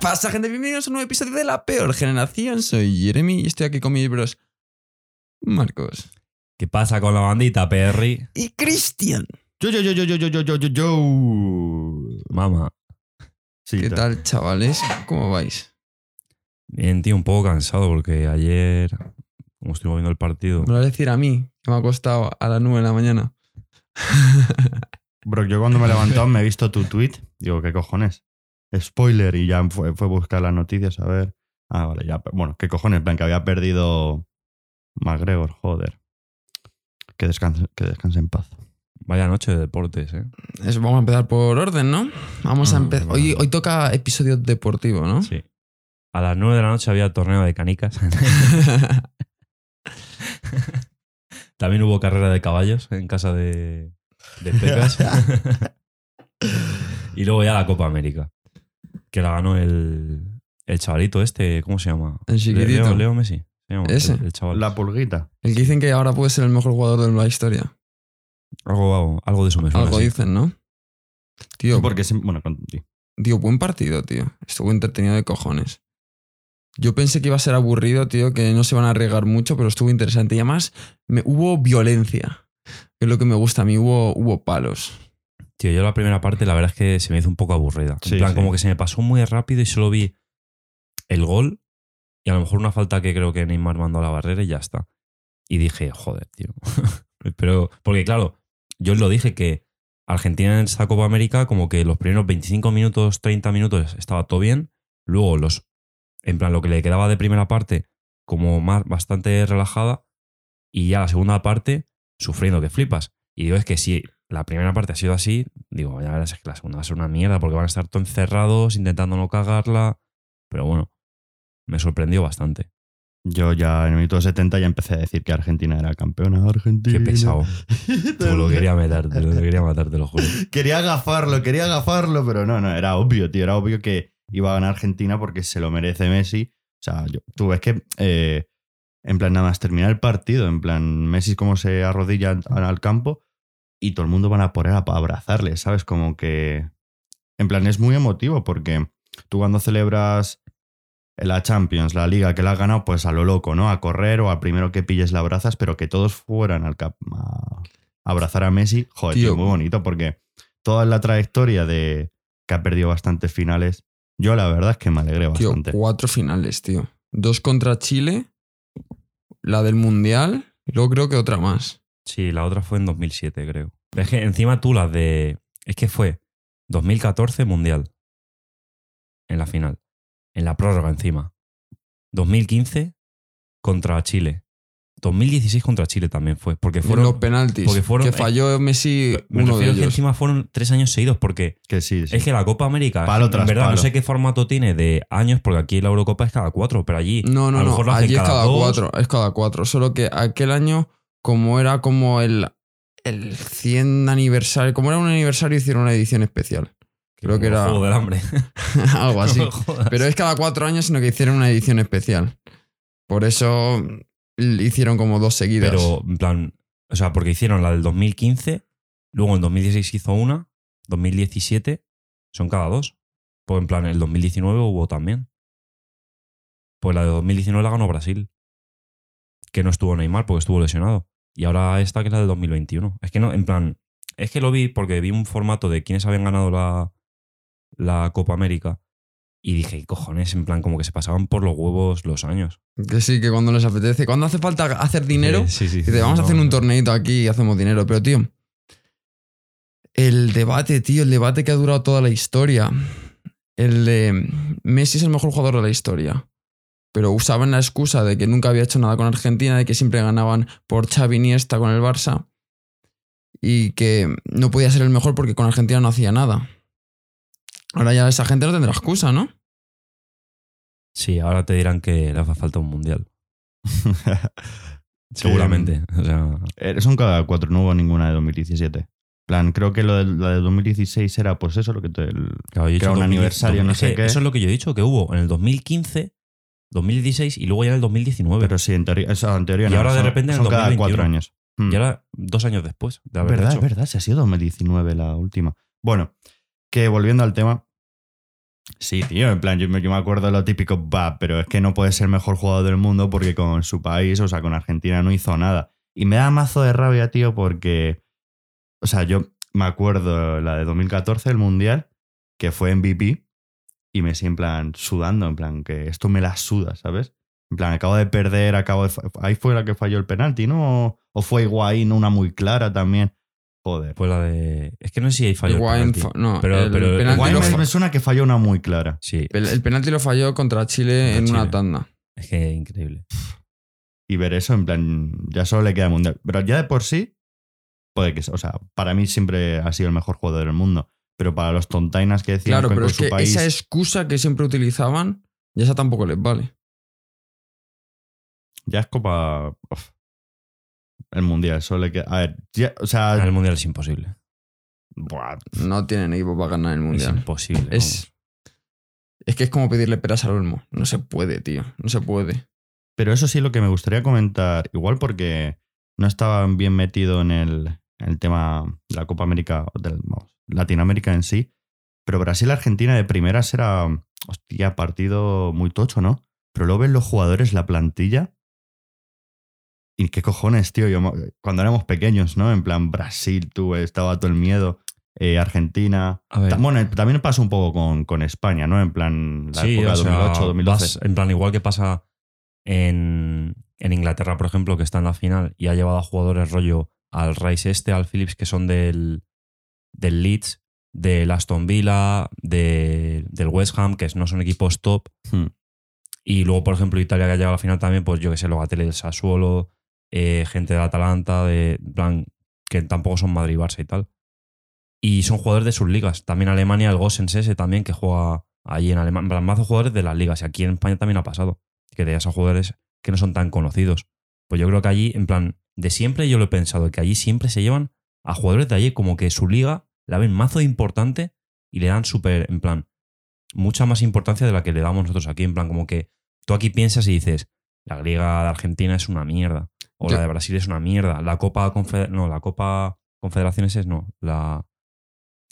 pasa, gente? Bienvenidos a un nuevo episodio de La Peor Generación. Soy Jeremy y estoy aquí con mis bros Marcos ¿Qué pasa con la bandita, Perry? y Cristian. Yo, yo, yo, yo, yo, yo, yo, yo, yo, yo. Mamá. Sí, ¿Qué ta- tal, chavales? ¿Cómo vais? Bien, tío, un poco cansado porque ayer, como estuvimos viendo el partido, Me lo vas a decir a mí, que me ha costado a las 9 de la mañana. Bro, yo cuando me he levantado me he visto tu tweet. Digo, ¿qué cojones? Spoiler. Y ya fue, fue a buscar las noticias a ver. Ah, vale, ya. Bueno, ¿qué cojones? En plan, que había perdido McGregor, joder. Que descanse, que descanse en paz. vaya noche de deportes, ¿eh? Eso, vamos a empezar por orden, ¿no? Vamos a Ah, empezar. vale. Hoy, hoy toca episodio deportivo, ¿no? Sí. A las 9 de la noche había torneo de canicas. También hubo carrera de caballos en casa de, de Pecas. y luego ya la Copa América, que la ganó el, el chavalito este, ¿cómo se llama? El chiquitito. Leo, Leo Messi. se llama, Ese. El, el chaval. La pulguita. El que dicen que ahora puede ser el mejor jugador de la historia. Algo, algo, algo de eso me suena. Algo sí. dicen, ¿no? Tío, Porque, bueno, con- sí. Tío, buen partido, tío. Estuvo entretenido de cojones. Yo pensé que iba a ser aburrido, tío, que no se van a arriesgar mucho, pero estuvo interesante. Y además, me, hubo violencia. Que es lo que me gusta a mí. Hubo, hubo palos. Tío, yo la primera parte la verdad es que se me hizo un poco aburrida. Sí, en plan, sí. como que se me pasó muy rápido y solo vi el gol y a lo mejor una falta que creo que Neymar mandó a la barrera y ya está. Y dije, joder, tío. Pero, porque claro, yo lo dije que Argentina en esta Copa América, como que los primeros 25 minutos, 30 minutos estaba todo bien. Luego, los, en plan, lo que le quedaba de primera parte, como más, bastante relajada. Y ya la segunda parte, sufriendo que flipas. Y digo, es que si la primera parte ha sido así, digo, ya verás es que la segunda va a ser una mierda porque van a estar todos encerrados intentando no cagarla. Pero bueno, me sorprendió bastante. Yo ya en el minuto 70 ya empecé a decir que Argentina era campeona. Argentina. Qué pesado. Tú lo quería meter, te lo quería matar, te lo juro. Quería agafarlo, quería agafarlo, pero no, no, era obvio, tío. Era obvio que iba a ganar Argentina porque se lo merece Messi. O sea, yo, tú ves que, eh, en plan, nada más terminar el partido, en plan, Messi como se arrodilla al campo y todo el mundo van a por él a abrazarle, ¿sabes? Como que, en plan, es muy emotivo porque tú cuando celebras la Champions, la liga que la has ganado, pues a lo loco, ¿no? A correr o al primero que pilles la abrazas, pero que todos fueran al cap a abrazar a Messi, joder, Tío. tío, muy bonito porque toda la trayectoria de que ha perdido bastantes finales, yo la verdad es que me alegré Tío, bastante. cuatro finales, tío. Dos contra Chile, la del Mundial, y luego creo que otra más. Sí, la otra fue en 2007, creo. Es que encima tú las de... Es que fue 2014 Mundial. En la final. En la prórroga encima. 2015 contra Chile. 2016 contra Chile también fue. Porque Fueron fueron... los penaltis. porque fueron- que falló Messi Me uno de refiero que ellos. encima fueron tres años seguidos porque que sí, sí. es que la Copa América, Palo en tras verdad, no sé qué formato tiene de años, porque aquí la Eurocopa es cada cuatro, pero allí No, no, a lo no. lo Allí es cada dos. cuatro. Es cada cuatro. Solo que aquel año, como era como el, el 100 aniversario, como era un aniversario, hicieron una edición especial. Creo que era- Juego del hambre. Algo así. Pero es cada cuatro años, sino que hicieron una edición especial. Por eso hicieron como dos seguidas. Pero, en plan, o sea, porque hicieron la del 2015, luego en 2016 hizo una, 2017, son cada dos. Pues en plan, el 2019 hubo también. Pues la de 2019 la ganó Brasil. Que no estuvo Neymar porque estuvo lesionado. Y ahora esta que es la del 2021. Es que no, en plan, es que lo vi porque vi un formato de quienes habían ganado la, la Copa América. Y dije, "¿Qué cojones, en plan, como que se pasaban por los huevos los años. Que sí, que cuando les apetece. Cuando hace falta hacer dinero, Sí, sí. dice, vamos a hacer un torneito aquí y hacemos dinero. Pero, tío, el debate, tío, el debate que ha durado toda la historia. El de Messi es el mejor jugador de la historia. Pero usaban la excusa de que nunca había hecho nada con Argentina, de que siempre ganaban por Xavi Iniesta con el Barça. Y que no podía ser el mejor porque con Argentina no hacía nada. Ahora ya esa gente no tendrá excusa, ¿no? Sí, ahora te dirán que le hace falta un mundial. Seguramente. O sea, Eh, Son cada cuatro, no hubo ninguna de 2017. plan, creo que lo de, la de 2016 era pues eso, lo que te, el- claro, Que era un 2010, aniversario, no sé qué. Eso es lo que yo he dicho, que hubo en el 2015, 2016 y luego ya en el 2019. Pero sí, en teoría, eso, en teoría Y no, ahora de repente en el cada 2021. cuatro años. Mm. y ahora dos años después de haber verdad, hecho. verdad, se ha sido 2019 la última. Bueno, que volviendo al tema, Sí, tío, en plan, yo, me- yo me acuerdo de lo típico, va, pero es que no puede ser mejor jugador del mundo porque con su país, o sea, con Argentina no hizo nada. Y me da mazo de rabia, tío, porque, o sea, yo me acuerdo la de 2014, el Mundial, que fue MVP, y me sigue en plan sudando, en plan, que esto me la suda, ¿sabes? En plan, acabo de perder, acabo de... Ahí fue la que falló el penalti, ¿no? O, o fue Higuaín, una muy clara también. Joder. Fue la de. Es que no sé si ahí falló. el penalti. no, Pero- el, pero penalti lo me, suena que falló una muy clara. Sí, el- el penalti lo falló contra Chile Contra en una tanda. es que increíble. y ver eso, en plan, ya solo le queda el mundial. Pero ya de por sí, puede que, o sea, para mí siempre ha sido el mejor jugador del mundo. Pero para los tontainas que decían Claro, que pero es su que país, esa excusa que siempre utilizaban, ya esa tampoco les vale. ya es uf, el mundial. Solo le queda, a ver, ya- o sea, Ah, El mundial es imposible. buah, No tienen equipo para ganar el Es mundial. imposible. Es, es que es como pedirle peras al olmo. No se puede, tío. No se puede. Pero eso sí lo que me gustaría comentar, igual porque no estaba bien metido en el, en el tema de la Copa América, del, vamos, Latinoamérica en sí, pero Brasil-Argentina de primeras era, hostia, partido muy tocho, ¿no? Pero luego ven los jugadores, la plantilla, y qué cojones, tío, yo, cuando éramos pequeños, ¿no? En plan, Brasil, tú, estaba todo el miedo, eh, Argentina... Bueno, también pasó un poco con, con España, ¿no? En plan, la Sí, época o sea, 2008, 2012. vas- en plan, igual que pasa en, en Inglaterra, por ejemplo, que está en la final y ha llevado a jugadores rollo al Rice este, al Phillips, que son del, del Leeds, del Aston Villa, de- del West Ham, que no son equipos top. Hmm. Y luego, por ejemplo, Italia que ha llegado a la final también, pues yo que sé, Logatelli del Sassuolo, eh, gente del Atalanta, de plan, que tampoco son Madrid, Barça y tal. Y son jugadores de sus ligas. También Alemania, el Gossens ese también, que juega allí en Alemania. Mazo jugadores de las ligas. Y aquí en España también ha pasado. Que te a jugadores que no son tan conocidos. Pues yo creo que allí, en plan, de siempre yo lo he pensado, que allí siempre se llevan a jugadores de allí como que su liga la ven mazo importante y le dan súper, en plan, mucha más importancia de la que le damos nosotros aquí. En plan, como que tú aquí piensas y dices, la liga de Argentina es una mierda. O la de Brasil es una mierda. La Copa Confeder- no, la Copa Confederaciones es no. La,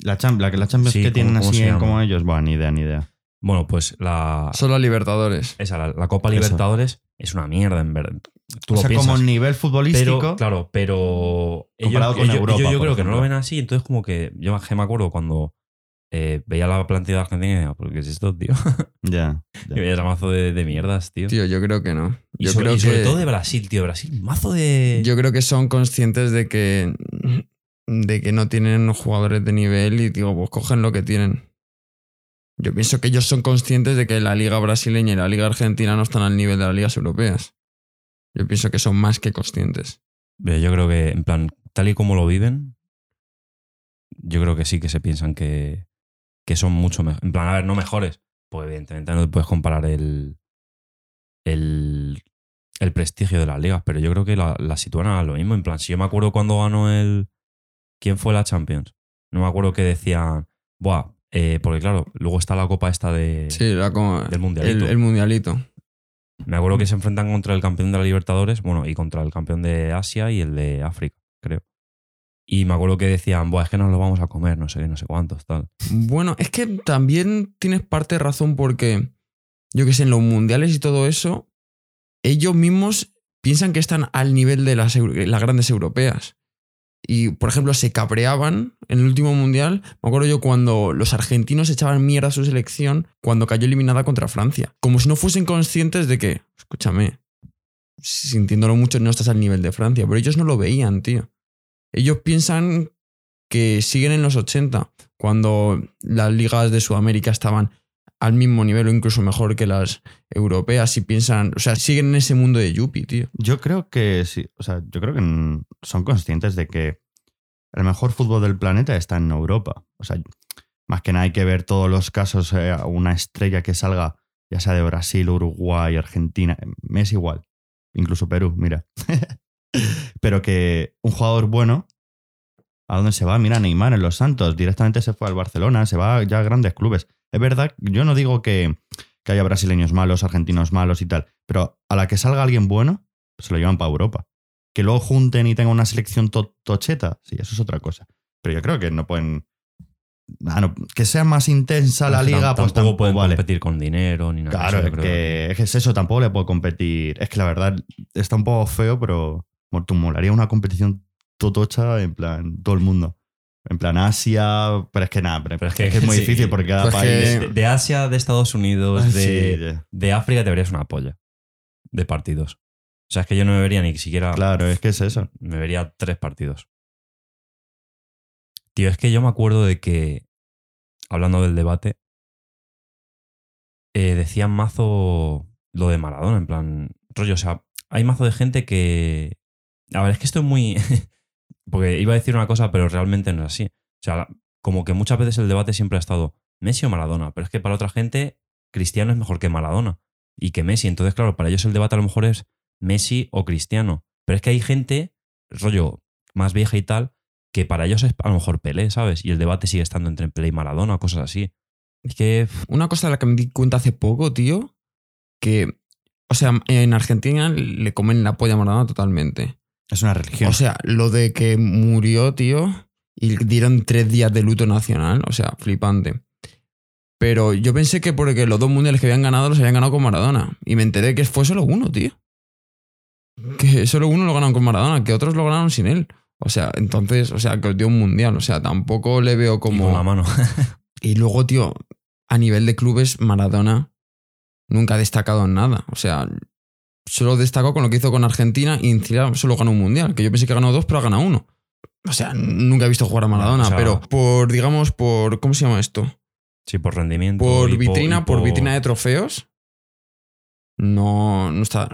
La, cham- la, la Champions Sí, que ¿cómo- tienen así como ellos, bueno, ni idea, ni idea. Bueno, pues la, Son las Libertadores. esa, la, la Copa Eso. Libertadores es una mierda, en verdad. Tú o lo sea, piensas. como nivel futbolístico. Pero, claro, pero ellos, Comparado con ellos- Europa, ellos yo creo que no lo ven así. Entonces, como que yo me acuerdo cuando eh, veía la plantilla de Argentina y decía, ¿por qué es esto, tío? Ya. ya. que veía mazo de, de mierdas, tío. Tío, yo creo que no. y sobre, creo y sobre que, todo de Brasil, tío. Brasil, mazo de. yo creo que son conscientes de que, de que no tienen jugadores de nivel y digo, pues cogen lo que tienen. Yo pienso que ellos son conscientes de que la liga brasileña y la liga argentina no están al nivel de las ligas europeas. Yo pienso que son más que conscientes. Yo creo que, en plan, tal y como lo viven, yo creo que sí que se piensan que, que son mucho mejores. En plan, a ver, no mejores. Pues evidentemente no te puedes comparar el, el, el prestigio de las ligas, pero yo creo que la, la sitúan a lo mismo. En plan, si yo me acuerdo cuando ganó el... ¿Quién fue la Champions? No me acuerdo que decían... Buah, eh, porque claro, luego está la copa esta de, Sí, era como del el, Mundialito. el mundialito. Me acuerdo que se enfrentan contra el campeón de la Libertadores, bueno, y contra el campeón de Asia y el de África, creo. Y me acuerdo que decían, Buah, es que nos lo vamos a comer, no sé no sé cuántos, tal. Bueno, es que también tienes parte de razón porque, yo que sé, en los mundiales y todo eso, ellos mismos piensan que están al nivel de las grandes europeas. Y, por ejemplo, se cabreaban en el último mundial. Me acuerdo yo cuando los argentinos echaban mierda a su selección cuando cayó eliminada contra Francia. Como si no fuesen conscientes de que, escúchame, sintiéndolo mucho, no estás al nivel de Francia. Pero ellos no lo veían, tío. Ellos piensan que siguen en los 80, cuando las ligas de Sudamérica estaban al mismo nivel o incluso mejor que las europeas y piensan, o sea, siguen en ese mundo de Yuppie, tío. Yo creo que sí. O sea, yo creo que son conscientes de que el mejor fútbol del planeta está en Europa. O sea, más que nada hay que ver todos los casos, eh, una estrella que salga, ya sea de Brasil, Uruguay, Argentina, me es igual. Incluso Perú, mira. Pero que un jugador bueno, ¿a dónde se va? Mira, Neymar en los Santos, directamente se fue al Barcelona, se va ya a grandes clubes. Es verdad, yo no digo que, que haya brasileños malos, argentinos malos y tal, pero a la que salga alguien bueno, se lo llevan para Europa. Que luego junten y tengan una selección to- tocheta, sí, eso es otra cosa. Pero yo creo que no pueden. ah, no, que sea más intensa la liga, pues tampoco pueden vale. competir con dinero ni nada. Claro, eso, creo. que, es que es eso, tampoco le puedo competir. Es que la verdad está un poco feo, pero molaría una competición totocha en plan todo el mundo. En plan Asia, pero es que nada, pero, es, que, es muy sí. difícil porque cada Pues país. De, de Asia, de Estados Unidos, de, sí, de África te verías una polla de partidos. O sea, es que yo no me vería ni siquiera. Claro, es que es eso. Me vería tres partidos. Tío, es que yo me acuerdo de que, hablando del debate, eh, decían mazo lo de Maradona, en plan, rollo, o sea, hay mazo de gente que... A ver, es que esto es muy... Porque iba a decir una cosa, pero realmente no es así. O sea, como que muchas veces el debate siempre ha estado Messi o Maradona, pero es que para otra gente Cristiano es mejor que Maradona y que Messi. Entonces, claro, para ellos el debate a lo mejor es Messi o Cristiano. Pero es que hay gente, rollo, más vieja y tal, que para ellos es a lo mejor Pelé, ¿sabes? Y el debate sigue estando entre Pelé y Maradona o cosas así. Es que Una cosa de la que me di cuenta hace poco, tío, que, o sea, en Argentina le comen la polla a Maradona totalmente. Es una religión. O sea, lo de que murió, tío, y dieron tres días de luto nacional, o sea, flipante. Pero yo pensé que porque los dos mundiales que habían ganado los habían ganado con Maradona. Y me enteré que fue solo uno, tío. Que solo uno lo ganaron con Maradona, que otros lo ganaron sin él. O sea, entonces, o sea, que os dio un mundial. O sea, tampoco le veo y con la como. mano. Y luego, tío, a nivel de clubes, Maradona nunca ha destacado en nada. O sea, solo destacó con lo que hizo con Argentina y encima solo ganó un mundial. Que yo pensé que ganó dos, pero ha ganado uno. O sea, nunca he visto jugar a Maradona, o sea- pero por, digamos, por. ¿Cómo se llama esto? sí, por rendimiento. Por vitrina, por vitrina de trofeos. No, no está.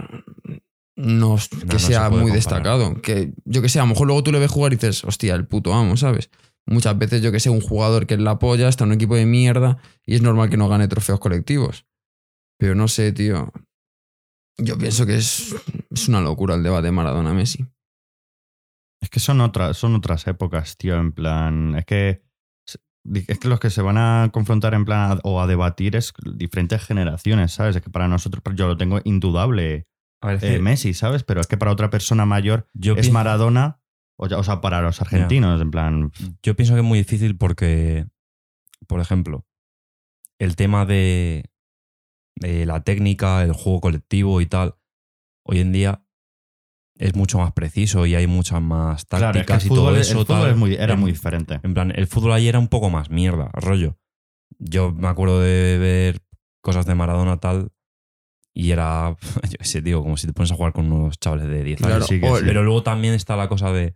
No que no sea muy comparar. destacado. Que yo que sé, a lo mejor luego tú le ves jugar y dices, hostia, el puto amo, ¿sabes? Muchas veces, yo que sé, un jugador que es la polla, está en un equipo de mierda y es normal que no gane trofeos colectivos. Pero no sé, tío. Yo pienso que es, es una locura el debate Maradona-Messi. Es que son otras, son otras épocas, tío. En plan. Es que. Es que los que se van a confrontar en plan a- o a debatir es diferentes generaciones, ¿sabes? Es que para nosotros, yo lo tengo indudable A ver, es eh, que Messi, ¿sabes? Pero es que para otra persona mayor yo, es pienso, Maradona, o, ya- o sea, para los argentinos, en plan. yo pienso que es muy difícil porque, por ejemplo, el tema de, de la técnica, el juego colectivo y tal, hoy en día es mucho más preciso y hay muchas más tácticas Claro, es que el y fútbol, todo el eso. fútbol tal. es muy- era En- muy diferente. En plan, el fútbol ayer era un poco más mierda, rollo. Yo me acuerdo de ver cosas de Maradona tal y era, yo qué sé, tío, como si te pones a jugar con unos chavales de 10 Claro, años. sí que o- sí. Pero luego también está la cosa de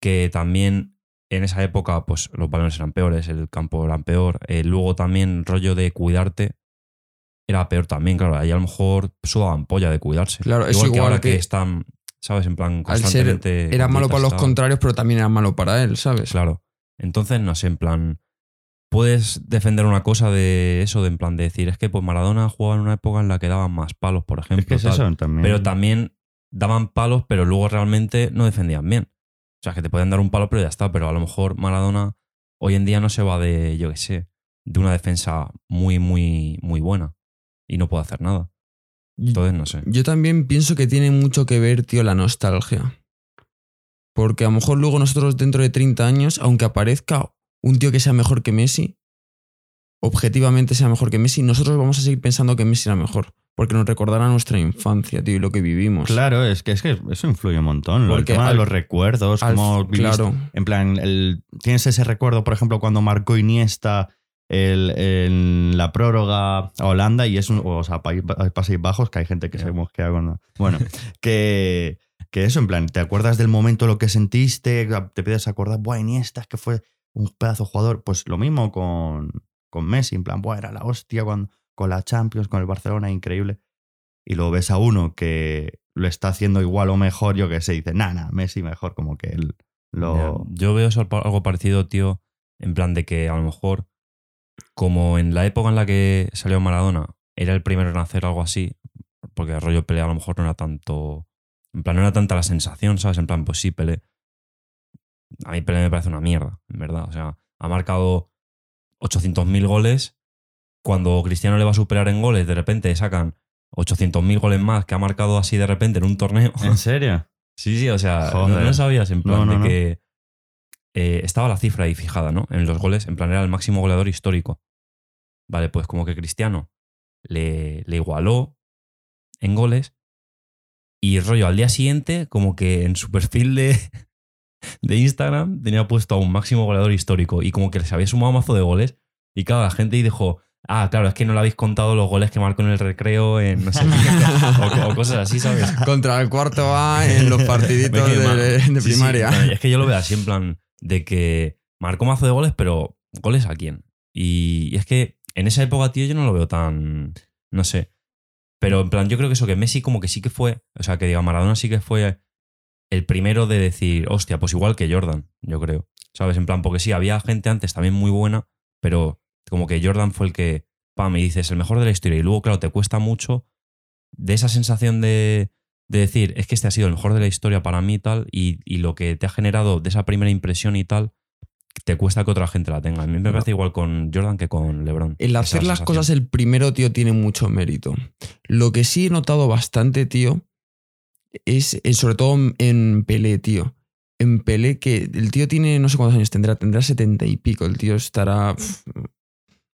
que también en esa época pues los balones eran peores, el campo era peor. Eh, luego también rollo de cuidarte era peor también, claro. Ahí a lo mejor sudaban polla de cuidarse. Claro, es igual que igual ahora que, que- están, ¿sabes? En plan, Al ser- constantemente... Era malo para los contrarios, pero también era malo para él, ¿sabes? Claro. Entonces, no sé, en plan. Puedes defender una cosa de eso, de en plan de decir, es que pues Maradona jugaba en una época en la que daban más palos, por ejemplo. Es que es tal. eso también. Pero también daban palos, pero luego realmente no defendían bien. O sea, que te pueden dar un palo, pero ya está. Pero a lo mejor Maradona hoy en día no se va de, yo qué sé, de una defensa muy, muy, muy buena. Y no puede hacer nada. Entonces, no sé. Yo también pienso que tiene mucho que ver, tío, la nostalgia. Porque a lo mejor luego nosotros dentro de 30 años, aunque aparezca un tío que sea mejor que Messi, objetivamente sea mejor que Messi, nosotros vamos a seguir pensando que Messi era mejor. Porque nos recordará nuestra infancia, tío, y lo que vivimos. Claro, es que, es que eso influye un montón. lo- El tema de los recuerdos, Al- cómo viviste. claro. En plan, el, tienes ese recuerdo, por ejemplo, cuando marcó Iniesta el, en la prórroga a Holanda y es un. O sea, País- Países Bajos, que hay gente que Ya. se mosquea cuando. Bueno, que, que eso, en plan, te acuerdas del momento, lo que sentiste, te pides acordar, buah, Iniesta, es que fue un pedazo de jugador. Pues lo mismo con, con Messi, en plan, buah, era la hostia cuando, con la Champions, con el Barcelona, increíble. Y luego ves a uno que lo está haciendo igual o mejor, yo que sé, dice, nah, Messi mejor, como que él lo. Yo veo eso algo parecido, tío, en plan de que a lo mejor, como en la época en la que salió Maradona, era el primero en hacer algo así, porque el rollo pelea a lo mejor no era tanto. En plan, no era tanta la sensación, ¿sabes? En plan, pues sí, Pelé. A mí Pelé me parece una mierda, en verdad. O sea, ha marcado 800.000 goles. Cuando Cristiano le va a superar en goles, de repente sacan 800.000 goles más que ha marcado así de repente en un torneo. ¿En serio? Sí, sí, o sea, no, sabías en plan No, no, de que. Eh, estaba la cifra ahí fijada, ¿no? En los goles, en plan era el máximo goleador histórico. Vale, pues como que Cristiano le, le igualó en goles y rollo al día siguiente, como que en su perfil de, de Instagram tenía puesto a un máximo goleador histórico y como que se había sumado mazo de goles y claro, la gente ahí dijo, ah, claro, es que no le habéis contado los goles que marcó en el recreo en no sé qué, o, o cosas así, ¿sabes? Contra el cuarto A en los partiditos de, sí, sí, primaria. es que yo lo veo así en plan de que marcó mazo de goles, pero ¿goles a quién? Y, es que en esa época, tío, yo no lo veo tan. No sé. Pero en plan, yo creo que eso, que Messi como que sí que fue. O sea, que diga, Maradona sí que fue el primero de decir, hostia, pues igual que Jordan, yo creo. ¿Sabes? En plan, porque sí, había gente antes también muy buena, pero como que Jordan fue el que, pa, me dices, el mejor de la historia. Y luego, claro, te cuesta mucho de esa sensación de, de decir, es que este ha sido el mejor de la historia para mí y tal, y, y lo que te ha generado de esa primera impresión y tal, te cuesta que otra gente la tenga. A mí me parece igual con Jordan que con LeBron. El hacer las cosas el primero, tío, tiene mucho mérito. Lo que sí he notado bastante, tío, es eh, sobre todo en- Pelé, tío. En Pelé, que el tío tiene, no sé cuántos años tendrá, tendrá setenta y pico. El tío estará.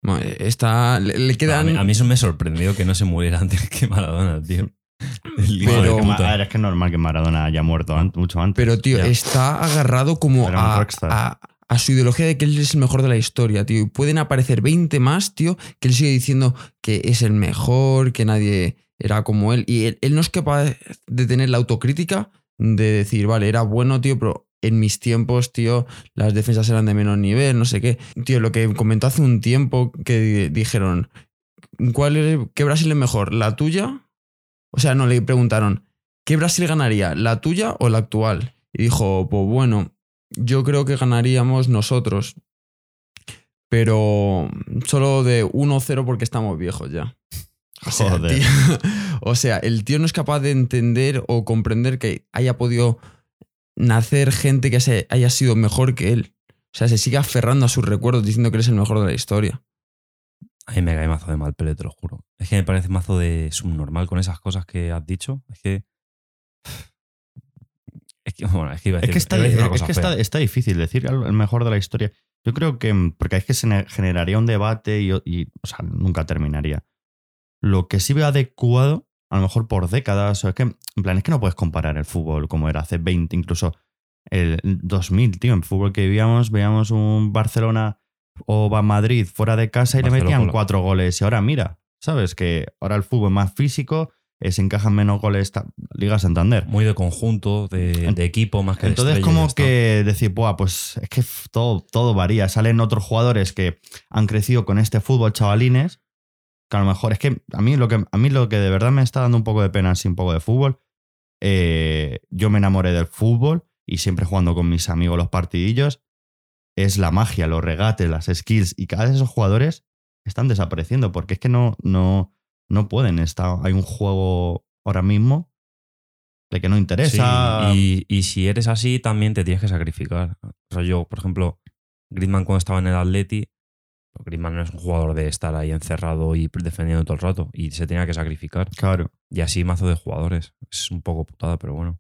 bueno, está. Le, le A quedan. mí, a mí eso me sorprendió que no se muriera antes que Maradona, tío. Pero- es, que, a ver, es que es normal que Maradona haya muerto an- mucho antes. Pero, tío, Ya. está agarrado como a, rockstar. a- a su ideología de que él es el mejor de la historia, tío. Y pueden aparecer 20 más, tío, que él sigue diciendo que es el mejor, que nadie era como él. Y él, él no es capaz de tener la autocrítica de decir, vale, era bueno, tío, pero en mis tiempos, tío, las defensas eran de menos nivel, no sé qué. Tío, lo que comentó hace un tiempo que di- dijeron, ¿cuál es, ¿qué Brasil es mejor? ¿La tuya? O sea, no, le preguntaron, ¿qué Brasil ganaría? ¿La tuya o la actual? Y dijo, pues bueno, yo creo que ganaríamos nosotros. Pero solo de 1-0 porque estamos viejos ya. O sea, Joder. tío- o sea, el tío no es capaz de entender o comprender que haya podido nacer gente que haya sido mejor que él. O sea, se sigue aferrando a sus recuerdos diciendo que eres el mejor de la historia. A mí me cae mazo de mal pele, te lo juro. Es que me parece mazo de subnormal con esas cosas que has dicho. Es que. Es que, bueno, es que iba a Es decir, que, está, decir una es que está, difícil decir el mejor de la historia. Yo creo que, mm, porque es que se ne- generaría un debate y, y, o sea, nunca terminaría. Lo que sí veo adecuado, a lo mejor por décadas, o es que, en plan, es que no puedes comparar el fútbol como era hace 20, incluso el 2000, tío. En fútbol que vivíamos, veíamos un Barcelona o va Madrid fuera de casa y le Barcelona. metían cuatro goles. Y ahora mira, ¿sabes? Que ahora el fútbol es más físico, eh, se encajan menos goles. ta- Liga Santander. Muy de conjunto, de, de equipo, más que de Entonces, ya como que decir, Buah, pues es que todo, todo varía. Salen otros jugadores que han crecido con este fútbol, chavalines, que a lo mejor es que a mí lo que, a mí lo que de verdad me está dando un poco de pena, así un poco de fútbol, eh, yo me enamoré del fútbol y siempre jugando con mis amigos los partidillos, es la magia, los regates, las skills y cada vez esos jugadores están desapareciendo porque es que no, no, no pueden estar. Hay un juego ahora mismo de que no interesa. Sí, y, y si eres así, también te tienes que sacrificar. O sea, yo, por ejemplo, Griezmann cuando estaba en el Atleti, pues Griezmann no es un jugador de estar ahí encerrado y defendiendo todo el rato. Y se tenía que sacrificar. Claro. Y así mazo de jugadores. Es un poco putada, pero bueno.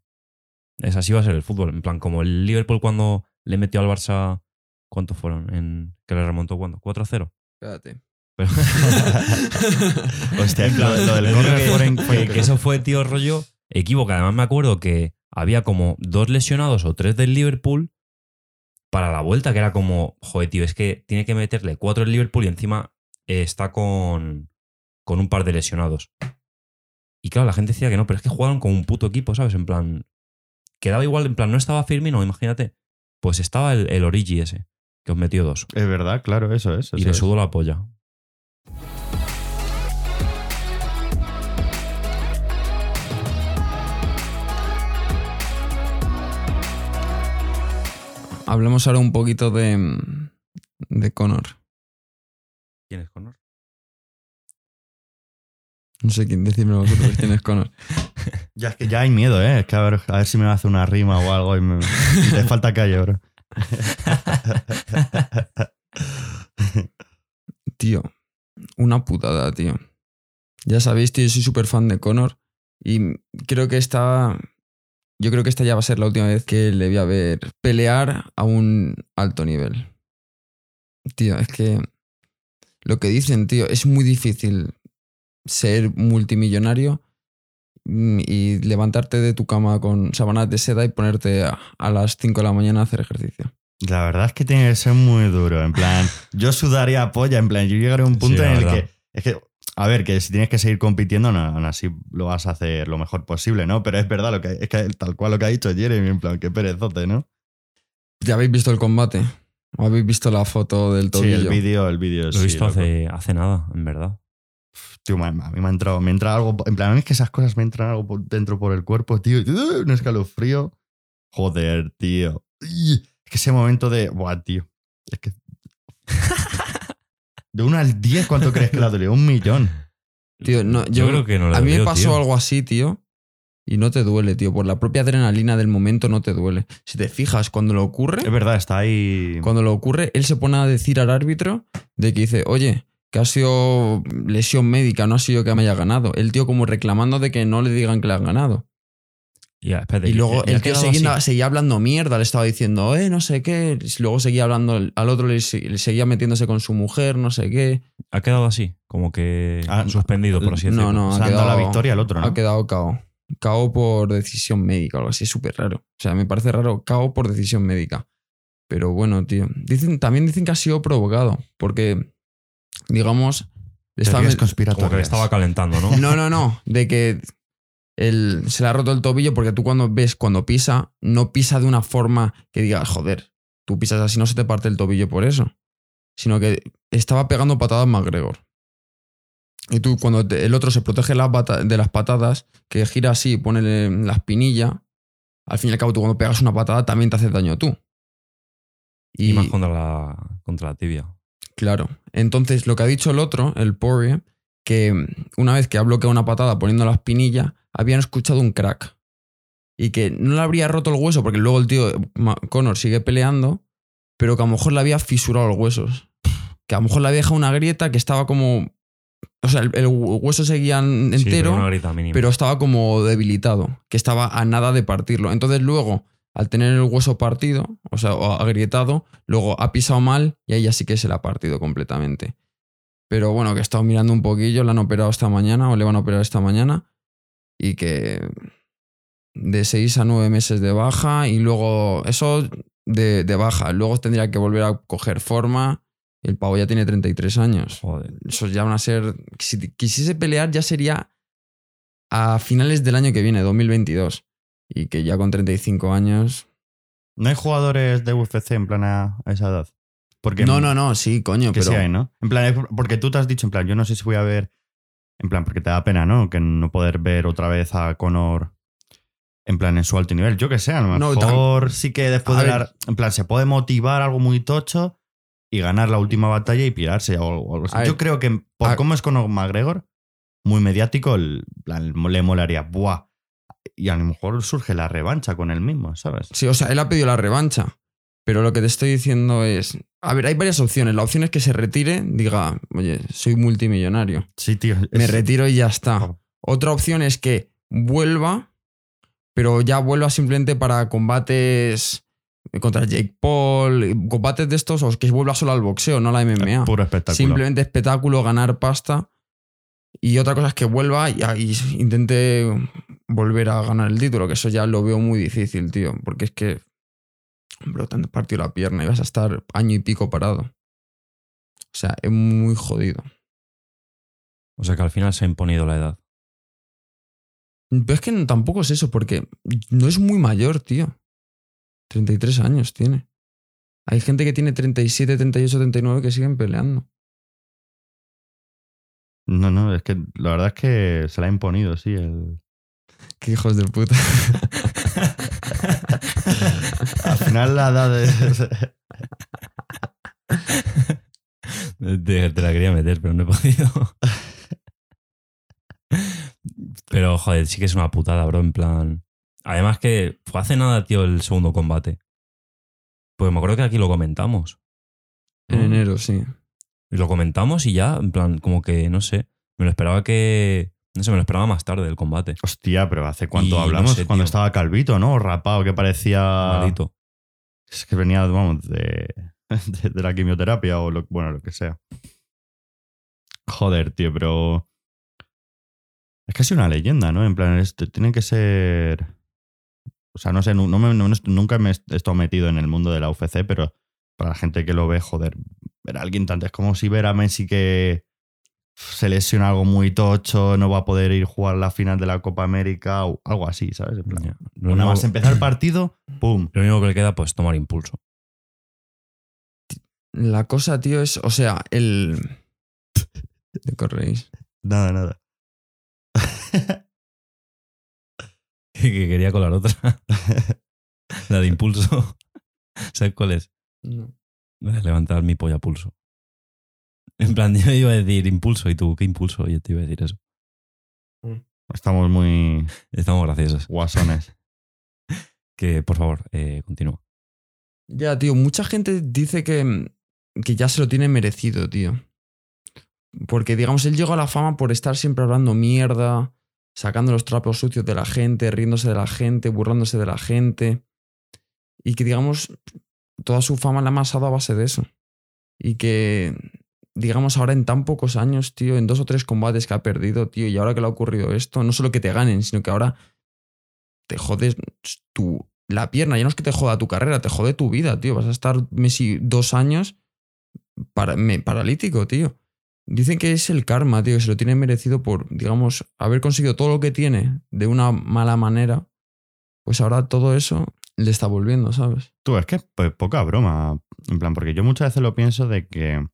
Es así va a ser el fútbol. En plan, como el Liverpool cuando le metió al Barça. ¿Cuántos fueron? En, que le remontó cuándo? ¿4-0? Espérate. Pero- Hostia, En plan, lo, lo del que- corner fue que, fue- que eso fue, tío, rollo equivoco. Además, me acuerdo que había como dos lesionados o tres del Liverpool para la vuelta, que era como, joder, tío, es que tiene que meterle cuatro el Liverpool y encima eh, está con, con un par de lesionados. Y claro, la gente decía que no, pero es que jugaron con un puto equipo, ¿sabes? En plan, quedaba igual, en plan, no estaba Firmino, imagínate. Pues estaba el, el Origi ese, que os metió dos. Es verdad, claro, eso es. y le es. sudó la polla. Hablemos ahora un poquito de, de Connor. ¿Quién es Conor? No sé quién decirme vosotros quién es Connor. Ya, es que ya hay miedo, ¿eh? Es que a ver, a ver si me hace una rima o algo y me, te falta calle, bro. Tío, una putada, tío. Ya sabéis, tío, soy súper fan de Connor y creo que está yo creo que esta ya va a ser la última vez que le voy a ver pelear a un alto nivel. Tío, es que lo que dicen, tío, es muy difícil ser multimillonario y levantarte de tu cama con sábanas de seda y ponerte a, a las 5 de la mañana a hacer ejercicio. La verdad es que tiene que ser muy duro. En plan, yo sudaría polla. En plan, yo llegaré a un punto Sí, en el verdad. que. Es que, a ver, que si tienes que seguir compitiendo, no, aún así lo vas a hacer lo mejor posible, ¿no? Pero es verdad, lo que, es que tal cual lo que ha dicho Jeremy, en plan, qué perezote, ¿no? ¿Ya habéis visto el combate? ¿O habéis visto la foto del Sí, tobillo? el vídeo, el vídeo. Lo he sí, visto hace, hace nada, en verdad. Tío, ma- a mí me ha entrado, me entra algo. En plan, a mí es que esas cosas me entran algo por- dentro por el cuerpo, tío. ¡uh! Un escalofrío. Joder, tío. Es que ese momento de. Buah, tío. Es que. De 1 al 10, ¿cuánto crees que la dolió? Un millón. Tío, no, Yo, yo, creo que no le a mí me pasó tío. algo así, tío, y no te duele, tío. Por la propia adrenalina del momento no te duele. Si te fijas, cuando lo ocurre, Es verdad, está ahí. cuando lo ocurre, él se pone a decir al árbitro de que dice, oye, que ha sido lesión médica, no ha sido que me haya ganado. El tío como reclamando de que no le digan que le han ganado. Ya, espérate, Y luego ya- ya el tío quedado seguía, seguía hablando mierda, le estaba diciendo, eh, no sé qué. Luego seguía hablando, al otro le, se- le seguía metiéndose con su mujer, no sé qué. Ha quedado así, como que Ah, suspendido, por así no, decirlo. no. Se ha han dado la quedado- victoria al otro, ¿no? Ha quedado KO. KO por decisión médica algo así, es súper raro. O sea, me parece raro KO por decisión médica. Pero bueno, tío. Dicen, también dicen que ha sido provocado, porque, digamos, estaba. Como que le estaba calentando, ¿no? No, no, no. De que él se le ha roto el tobillo porque tú cuando ves, cuando pisa, no pisa de una forma que digas, joder, tú pisas así, no se te parte el tobillo por eso. Sino que estaba pegando patadas McGregor. Y tú, cuando te- el otro se protege de las patadas, que gira así y pone la espinilla, al fin y al cabo, tú cuando pegas una patada también te haces daño tú. Y, más contra la, contra la tibia. Claro. Entonces, lo que ha dicho el otro, el Poirier, que una vez que ha bloqueado una patada poniendo la espinilla, habían escuchado un crack. Y que no le habría roto el hueso, porque luego el tío Connor sigue peleando, pero que a lo mejor le había fisurado los huesos. Que a lo mejor le había dejado una grieta que estaba como. O sea, el, el hueso seguía Sí, pero entero, pero estaba como debilitado, que estaba a nada de partirlo. Entonces luego, al tener el hueso partido, o sea, o agrietado, luego ha pisado mal y ahí ya sí que se le ha partido completamente. Pero bueno, que he estado mirando un poquillo, le han operado esta mañana o le van a operar esta mañana y que de 6 a 9 meses de baja y luego eso de, de baja. Luego tendría que volver a coger forma. El pavo ya tiene 33 años Joder. eso ya van a ser. Si quisiese pelear, ya sería a finales del año que viene, 2022. Y que ya con 35 años. ¿No hay jugadores de UFC en plan a, esa edad? Porque No, no, no, sí, coño, Que pero. sí hay, ¿no? En plan, porque tú te has dicho, en plan, yo no sé si voy a ver. En plan, porque te da pena, ¿no? Que no poder ver otra vez a Conor. En plan, en su alto nivel. Yo que sé, a lo No, mejor sí que después de ver. la. En plan, se puede motivar algo muy tocho y ganar la última batalla y pirarse o algo así. Yo creo que por A- cómo es Conor McGregor, muy mediático, el, plan, le molaría. ¡Buah! Y a lo mejor surge la revancha con él mismo, ¿sabes? Sí, o sea, él ha pedido la revancha. Pero lo que te estoy diciendo es. A ver, hay varias opciones. La opción es que se retire, diga, oye, soy multimillonario. Sí, tío. Me es- retiro y ya está. Oh. Otra opción es que vuelva, pero ya vuelva simplemente para combates contra Jake Paul, combates de estos, o que vuelva solo al boxeo, no a la MMA. Puro espectáculo. Simplemente espectáculo, ganar pasta. Y otra cosa es que vuelva y, y intente volver a ganar el título, que eso ya lo veo muy difícil, tío. Porque es que, bro, te han partido la pierna y vas a estar año y pico parado. O sea, es muy jodido. O sea que al final se ha imponido la edad. Pero es que no- tampoco es eso, porque no es muy mayor, tío. 33 años tiene. Hay gente que tiene 37, 38, 39 que siguen peleando. No, no, es que la verdad es que se la ha imponido, sí. El... Qué hijos de puta. Al final la edad de... Te, te la quería meter, pero no he podido. Pero, joder, sí que es una putada, bro. En plan. Además que fue hace nada, tío, el segundo combate. Pues me acuerdo que aquí lo comentamos. En enero, sí. Y lo comentamos y ya, en plan, como que, no sé. Me lo esperaba que. No sé, me lo esperaba más tarde el combate. Hostia, pero ¿hace cuánto Y no hablamos? sé, Cuando tío. estaba calvito, ¿no? Rapado, que parecía. Maldito. Es que venía, vamos, de, de, de la quimioterapia o lo, bueno, lo que sea. Joder, tío, pero. Es casi una leyenda, ¿no? En plan, esto tiene que ser. O sea, no sé, no, no me- no- nunca me he estado metido en el mundo de la UFC, pero para la gente que lo ve, joder, ver a alguien tanto. Es como si ver a Messi que se lesiona algo muy tocho, no va a poder ir a jugar la final de la Copa América o algo así, ¿sabes? En plan, nada único, más empezar el partido, ¡pum! lo único que le queda, pues, tomar impulso. La cosa, tío, es, o sea, el... ¿De corréis? Nada, nada. que quería colar otra. la de impulso. ¿Sabes cuál es? No. Levantar mi polla a pulso. En plan, yo iba a decir impulso y tú, ¿qué impulso? Yo te iba a decir eso. Estamos muy Estamos graciosos. guasones. Que, por favor, eh, continúa. Ya, tío, mucha gente dice que, que ya se lo tiene merecido, tío. Porque, digamos, él llegó a la fama por estar siempre hablando mierda, sacando los trapos sucios de la gente, riéndose de la gente, burlándose de la gente. Y que, digamos, toda su fama la ha amasado a base de eso. Y que, digamos, ahora en tan pocos años, tío, en dos o tres combates que ha perdido, tío, y ahora que le ha ocurrido esto, no solo que te ganen, sino que ahora te jodes tu, la pierna. Ya no es que te joda tu carrera, te jode tu vida, tío. Vas a estar Messi dos años para, me- paralítico, tío. Dicen que es el karma, tío, que se lo tiene merecido por, digamos, haber conseguido todo lo que tiene de una mala manera. Pues ahora todo eso le está volviendo, ¿sabes? Tú, es que pues, poca broma. En plan, porque yo muchas veces lo pienso de que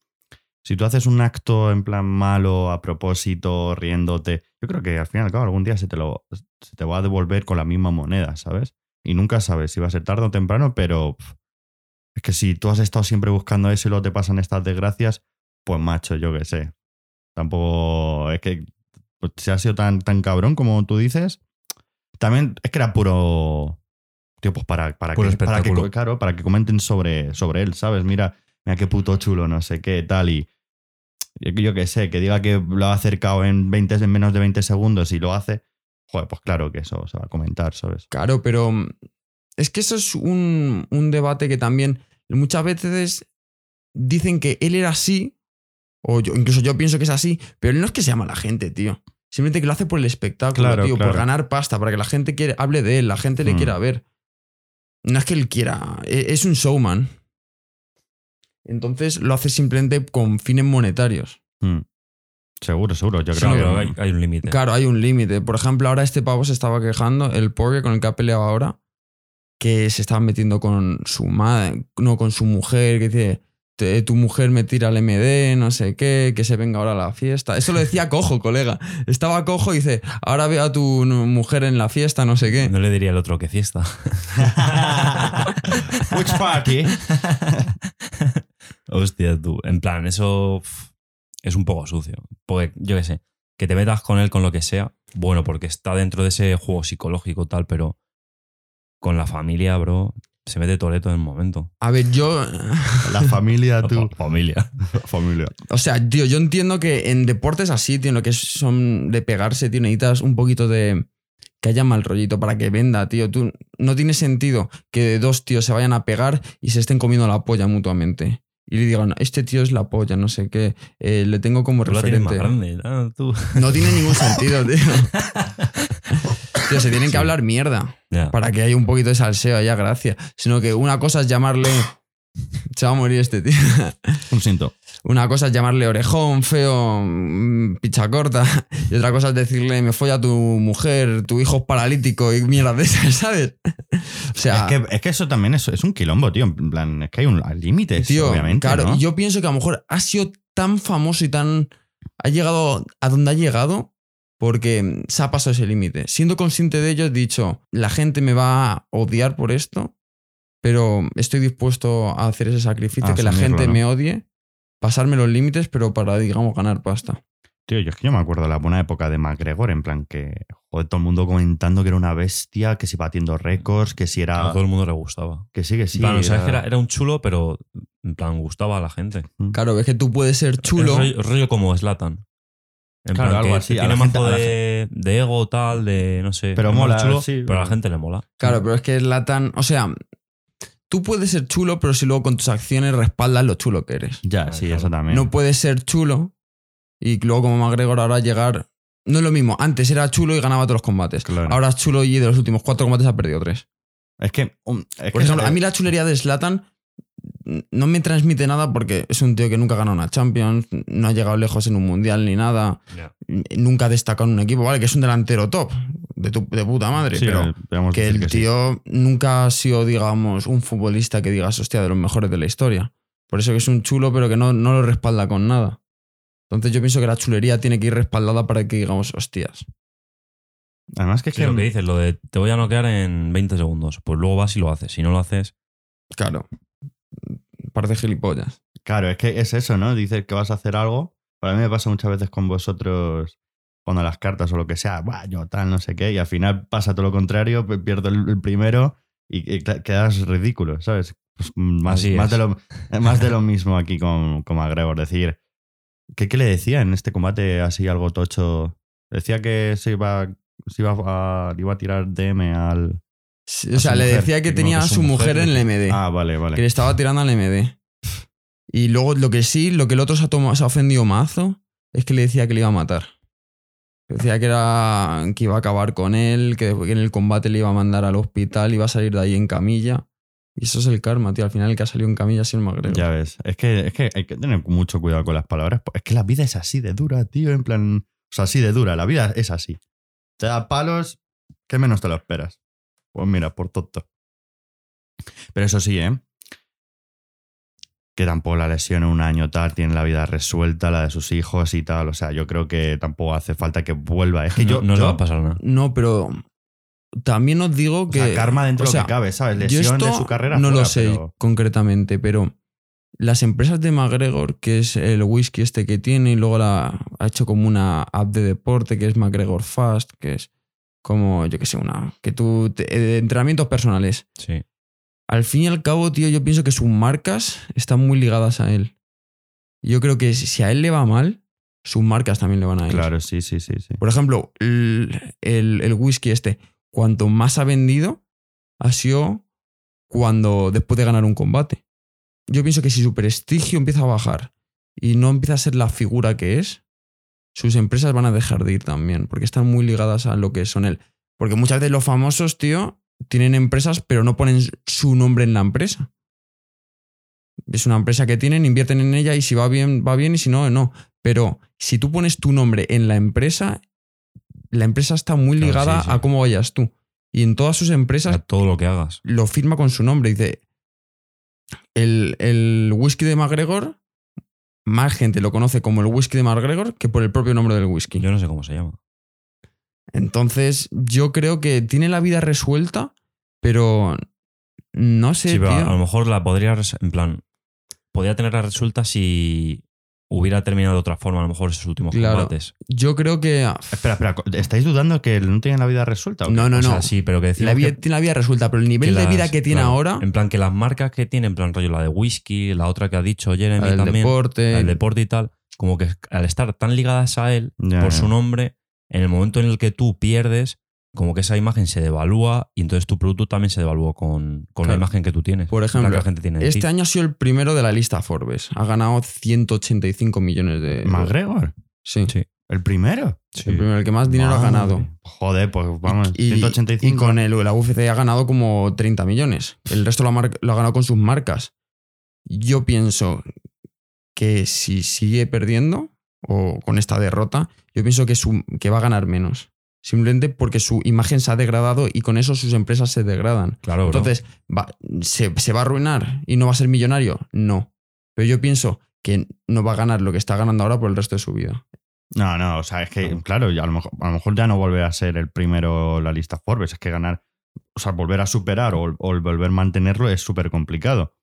si tú haces un acto en plan malo, a propósito, riéndote, yo creo que al fin y al cabo algún día se te, lo, se te va a devolver con la misma moneda, ¿sabes? Y nunca sabes si va a ser tarde o temprano, pero es que si tú has estado siempre buscando eso y luego te pasan estas desgracias, pues macho, yo qué sé. Tampoco es que pues, si ha sido tan, tan cabrón como tú dices. También es que era puro. Tío, pues para, para, Puro que, para que, claro, para que comenten sobre, sobre él, ¿sabes? Mira, mira qué puto chulo, no sé qué, tal. Y yo, qué sé, que diga que lo ha acercado en, 20, en menos de 20 segundos y lo hace. Joder, pues claro que eso se va a comentar, ¿sabes? Claro, pero mm, es que eso es un, un debate que también muchas veces dicen que él era así, o yo, incluso yo pienso que es así, pero él no es que se llama la gente, tío. Simplemente que lo hace por el espectáculo, Claro, tío, claro. por ganar pasta, para que la gente quiere, hable de él, la gente le Hmm. quiera ver. No es que él quiera, e- es un showman. Entonces lo hace simplemente con fines monetarios. Mm. Seguro, seguro. Yo creo que. hay, hay un límite. Claro, hay un límite. Por ejemplo, ahora este pavo se estaba quejando, el pobre con el que ha peleado ahora, que se estaba metiendo con su madre, no con su mujer, que dice, "Te- tu mujer me tira el MD, no sé qué, que se venga ahora a la fiesta. Eso lo decía cojo, colega. Estaba cojo y dice, ahora veo a tu mujer en la fiesta, no sé qué. No le diría el otro que fiesta. Which party? Hostia, tú. En plan, eso es un poco sucio. Porque, yo qué sé, que te metas con él con lo que sea, bueno, porque está dentro de ese juego psicológico tal, pero con la familia, bro, se mete Toreto en el momento. A ver, yo... La familia, tú. Familia. familia. O sea, tío, yo entiendo que en deportes así, tío, en lo que son de pegarse, tío, necesitas un poquito de. que haya mal rollito para que venda, tío. Tú, no tiene sentido que dos tíos se vayan a pegar y se estén comiendo la polla mutuamente. Y le digan, este tío es la polla, no sé qué, eh, le tengo como la referente. más grande, ¿no? Tú. No tiene ningún sentido, tío. Tío, se tienen que hablar mierda para que haya un poquito de salseo, haya gracia. Sino que una cosa es llamarle. Se va a morir este tío. Un siento. Una cosa es llamarle orejón, feo, mm, picha corta. Y otra cosa es decirle, me folla tu mujer, tu hijo es paralítico y mierda de esas, ¿sabes? O sea, Es que, es que eso también es, es un quilombo, tío. En plan, es que hay un tío, obviamente. claro, ¿no? y yo pienso que a lo mejor ha sido tan famoso y tan... Ha llegado a donde ha llegado porque se ha pasado ese límite. Siendo consciente de ello, he dicho, la gente me va a odiar por esto, pero estoy dispuesto a hacer ese sacrificio, A que la gente ¿no? me odie, pasarme los límites, pero para, digamos, ganar pasta. Tío, yo es que yo me acuerdo de la buena época de McGregor, en plan que, joder, todo el mundo comentando que era una bestia, que si batiendo récords, que si A era. todo el mundo le gustaba. Que sí, que sí. en plan, o sea, es era- que era, era un chulo, pero en plan, gustaba a la gente. Claro, es que tú puedes ser chulo. Es rollo, rollo como Slatan. En Claro, plan, algo que así, a Tiene a la de, de ego, tal, de no sé. Pero mola, chulo, sí. Pero a la gente le mola. Claro, pero es que Latan, o sea, tú puedes ser chulo, pero si luego con tus acciones respaldas lo chulo que eres. Ya, sí, eso también. No puedes ser chulo y luego como McGregor ahora llegar... No es lo mismo, antes era chulo y ganaba todos los combates. Claro. Ahora es chulo y de los últimos cuatro combates ha perdido tres. Es que. um, es Por que- ejemplo, a mí la chulería de Slatan no me transmite nada porque es un tío que nunca ha ganado una Champions, no ha llegado lejos en un mundial ni nada, nunca ha destacado en un equipo, ¿vale? Que es un delantero top, de, tu, de puta madre, Sí, pero podemos que el que sí. tío nunca ha sido, digamos, un futbolista que digas, hostia, de los mejores de la historia. Por eso que es un chulo, pero que no, no lo respalda con nada. Entonces yo pienso que la chulería tiene que ir respaldada para que digamos, hostias. Además que es Sí, que. lo que dices, lo de te voy a noquear en 20 segundos. Pues luego vas y lo haces. Si no lo haces, Claro. Parece gilipollas. Claro, es que es eso, ¿no? Dices que vas a hacer algo. Para mí me pasa muchas veces con vosotros cuando las cartas o lo que sea, "Buah, yo tal, no sé qué, y al final pasa todo lo contrario, pierdo el, primero y, quedas ridículo, ¿sabes? Pues más, Así más, de lo, más de lo mismo aquí con, con McGregor. Decir, ¿qué, ¿qué le decía en este combate así algo tocho? Decía que se iba, se iba, a, iba a tirar DM al. O sea, le mujer. decía que No, tenía que a su mujer mujer en el MD. Ah, vale, vale. Que le estaba tirando al MD. Y luego lo que sí, lo que el otro se ha, tomado- se ha ofendido mazo, es que le decía que le iba a matar. Decía que, era, que iba a acabar con él, que, que en el combate le iba a mandar al hospital, iba a salir de ahí en camilla. Y eso es el karma, tío. Al final el que ha salido en camilla el McGregor. Ya ves, es que, es que hay que tener mucho cuidado con las palabras. Es que la vida es así de dura, tío. En plan, o sea, así de dura. La vida es así. Te da palos, que menos te lo esperas. Pues mira, por tonto. Pero eso sí, ¿eh? Que tampoco la lesión en un año tal, tiene la vida resuelta, la de sus hijos y tal. O sea, yo creo que tampoco hace falta que vuelva. Es que no, yo. no le va a pasar nada. No, pero también os digo o que... sea, karma dentro o sea, de lo que cabe, ¿sabes? Yo Lesión de su carrera. no lo sé pero- concretamente, pero las empresas de McGregor, que es el whisky este que tiene, y luego la, ha hecho como una app de deporte que es McGregor Fast, que es como, yo que sé, una. que tú. te- eh, entrenamientos personales. Sí. Al fin y al cabo, tío, yo pienso que sus marcas están muy ligadas a él. Yo creo que si si a él le va mal, sus marcas también le van a ir. Claro, sí, sí, sí. sí. Por ejemplo, el, el- el whisky este, cuanto más ha vendido, ha sido cuando después de ganar un combate. Yo pienso que si su prestigio empieza a bajar y no empieza a ser la figura que es, sus empresas van a dejar de ir también, porque están muy ligadas a lo que son él. Porque muchas veces los famosos, tío, tienen empresas, pero no ponen su nombre en la empresa. Es una empresa que tienen, invierten en ella y si va bien, va bien y si no, no. Pero si tú pones tu nombre en la empresa, la empresa está muy Claro, ligada sí, sí. a cómo vayas tú. Y en todas sus empresas sea, todo lo que hagas. lo firma con su nombre. Dice, el, el whisky de McGregor, más gente lo conoce como el whisky de McGregor que por el propio nombre del whisky. Yo no sé cómo se llama. Entonces, yo creo que tiene la vida resuelta, pero no sé, Sí, pero a tío. a lo mejor la podría, en plan, podría tenerla resuelta si hubiera terminado de otra forma, a lo mejor esos últimos Claro. combates. Yo creo que Espera, espera, ¿estáis dudando que no tiene la vida resuelta? o no, no, o no. sea, sí, pero que la vida, que- tiene la vida resuelta, pero el nivel de vida que tiene claro, ahora, En plan, que las marcas que tiene, en plan rollo, la de whisky, la otra que ha dicho Jeremy el también, deporte, la del deporte y tal, como que al estar tan ligadas a él por su nombre, en el momento en el que tú pierdes, como que esa imagen se devalúa y entonces tu producto también se devalúa con, con la imagen que tú tienes. Por ejemplo, que la gente tiene este ti. año ha sido el primero de la lista Forbes. Ha ganado 185 millones de. ¿McGregor? Sí. Sí. ¿El primero? Sí. El primero, el que más dinero ha ganado. Joder, pues vamos, y, 185. y con el, la UFC ha ganado como 30 millones. El resto lo ha, lo ha ganado con sus marcas. Yo pienso que si sigue perdiendo o con esta derrota, yo pienso que, su- que va a ganar menos. Simplemente porque su imagen se ha degradado y con eso sus empresas se degradan. Claro. Entonces, va- ¿se, se va a arruinar y no va a ser millonario? No. Pero yo pienso que no va a ganar lo que está ganando ahora por el resto de su vida. No, no, o sea, es que, claro, a, lo mejor, a lo mejor ya no volverá a ser el primero en la lista Forbes. Es que ganar, o sea, volver a superar o, volver a mantenerlo es súper complicado.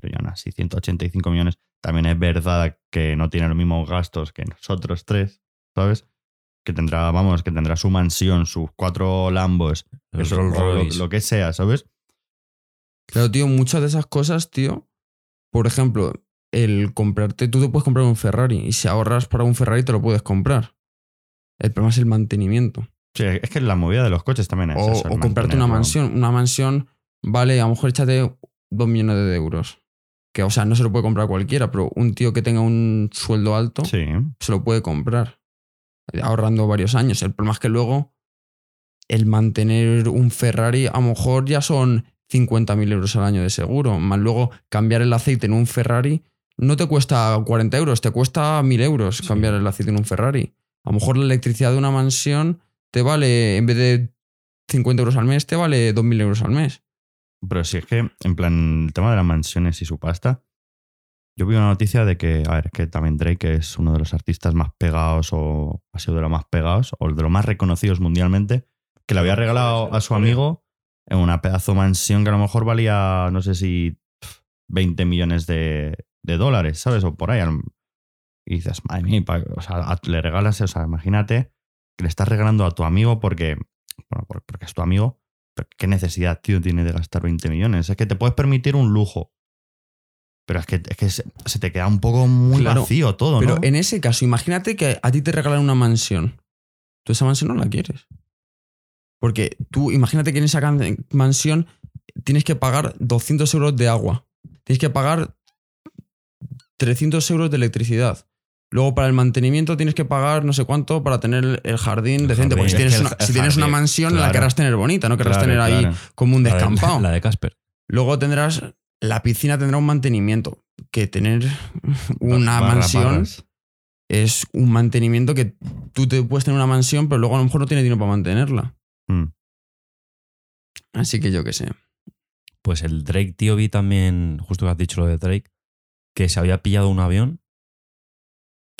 Pero ya aún así, 185 millones. También es verdad que no tiene los mismos gastos que nosotros tres, ¿sabes? Que tendrá, vamos, que tendrá su mansión, sus cuatro Lambos, eso, lo, lo que sea, ¿sabes? Claro, tío, muchas de esas cosas, tío. Por ejemplo, el comprarte, tú te puedes comprar un Ferrari y si ahorras para un Ferrari te lo puedes comprar. El problema es el mantenimiento. Sí, es que la movida de los coches también es O, eso, o comprarte una mansión. Una mansión vale, a lo mejor échate dos millones de euros. Que, o sea, no se lo puede comprar cualquiera, pero un tío que tenga un sueldo alto Sí. se lo puede comprar. Ahorrando varios años. El problema es que luego el mantener un Ferrari a lo mejor ya son 50.000 euros al año de seguro. Más luego cambiar el aceite en un Ferrari no te cuesta 40 euros, te cuesta 1.000 euros Sí. cambiar el aceite en un Ferrari. A lo mejor la electricidad de una mansión te vale, en vez de 50 euros al mes, te vale 2.000 euros al mes. Pero si es que, en plan, el tema de las mansiones y su pasta, yo vi una noticia de que, a ver, es que también Drake es uno de los artistas más pegados o ha sido de los más pegados o de los más reconocidos mundialmente, que le había regalado a su amigo en una pedazo mansión que a lo mejor valía, no sé si pf, 20 millones de, de dólares, ¿sabes? O por ahí. Y dices, madre mía, o sea, le regalas, o sea, imagínate que le estás regalando a tu amigo porque, bueno, por- porque es tu amigo, pero ¿qué necesidad, tío, tiene de gastar 20 millones? Es que te puedes permitir un lujo. Pero es que, es que se, te queda un poco muy Claro, vacío todo, Pero en ese caso, imagínate que a ti te regalan una mansión. Tú esa mansión no la quieres. Porque tú, imagínate que en esa mansión tienes que pagar 200 euros de agua. Tienes que pagar 300 euros de electricidad. Luego para el mantenimiento tienes que pagar no sé cuánto para tener el jardín El decente. jardín. Porque si Es tienes, una, el si tienes una jardín, mansión la claro. querrás tener bonita, no querrás Claro, tener ahí como un La de- descampado. La de Casper. Luego tendrás, la piscina tendrá un mantenimiento. Que tener una Barra, mansión barras. es un mantenimiento que tú te puedes tener una mansión, pero luego a lo mejor no tienes dinero para mantenerla. Mm. Así que yo qué sé. Pues el Drake, tío, vi también, justo que has dicho lo de Drake, que se había pillado un avión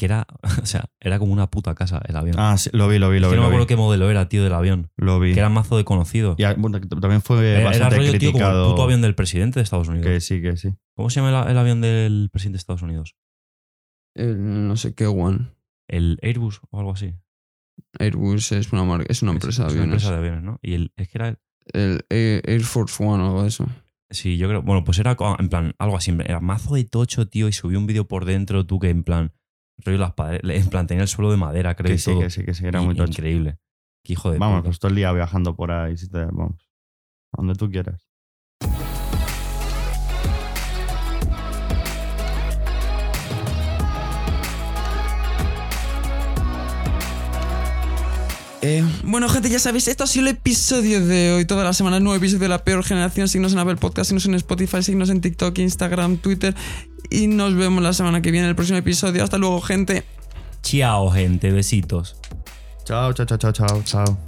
que era, o sea, era como una puta casa el avión. Ah, sí, lo vi, lo vi, Es lo que vi. no me acuerdo vi. qué modelo era, tío, del avión. Lo vi. Que era mazo de conocido. Y, bueno, que también fue Era- era bastante rollo, tío, como el criticado. puto avión del presidente de Estados Unidos. que sí, que sí. ¿Cómo se llama el, el avión del presidente de Estados Unidos? El no sé qué One. El Airbus o algo así. Airbus es una marca, es una empresa Es de una aviones. empresa de aviones, ¿no? Y el, es que era el- El Air Force One o algo de eso. Sí, yo creo. Bueno, pues era en plan algo así. Era mazo de tocho, tío, y subí un vídeo por dentro, tú que en plan. Rollo las paredes. En plan, tenía el suelo de madera, creo, Que y sí, todo. que sí, que sí, era Y- muy tocho. Increíble. Qué hijo de Vamos, puta. pues todo el día viajando por ahí, si te, vamos. A donde tú quieras. Eh, bueno, gente, ya sabéis, esto ha sido el episodio de hoy. Toda la semana, nuevo episodio de la peor generación. Signos en Apple Podcast, signos en Spotify, signos en TikTok, Instagram, Twitter. Y nos vemos la semana que viene en el próximo episodio. Hasta luego, gente. Chao, gente. Besitos. Chao, chao, chao, chao, chao, chao.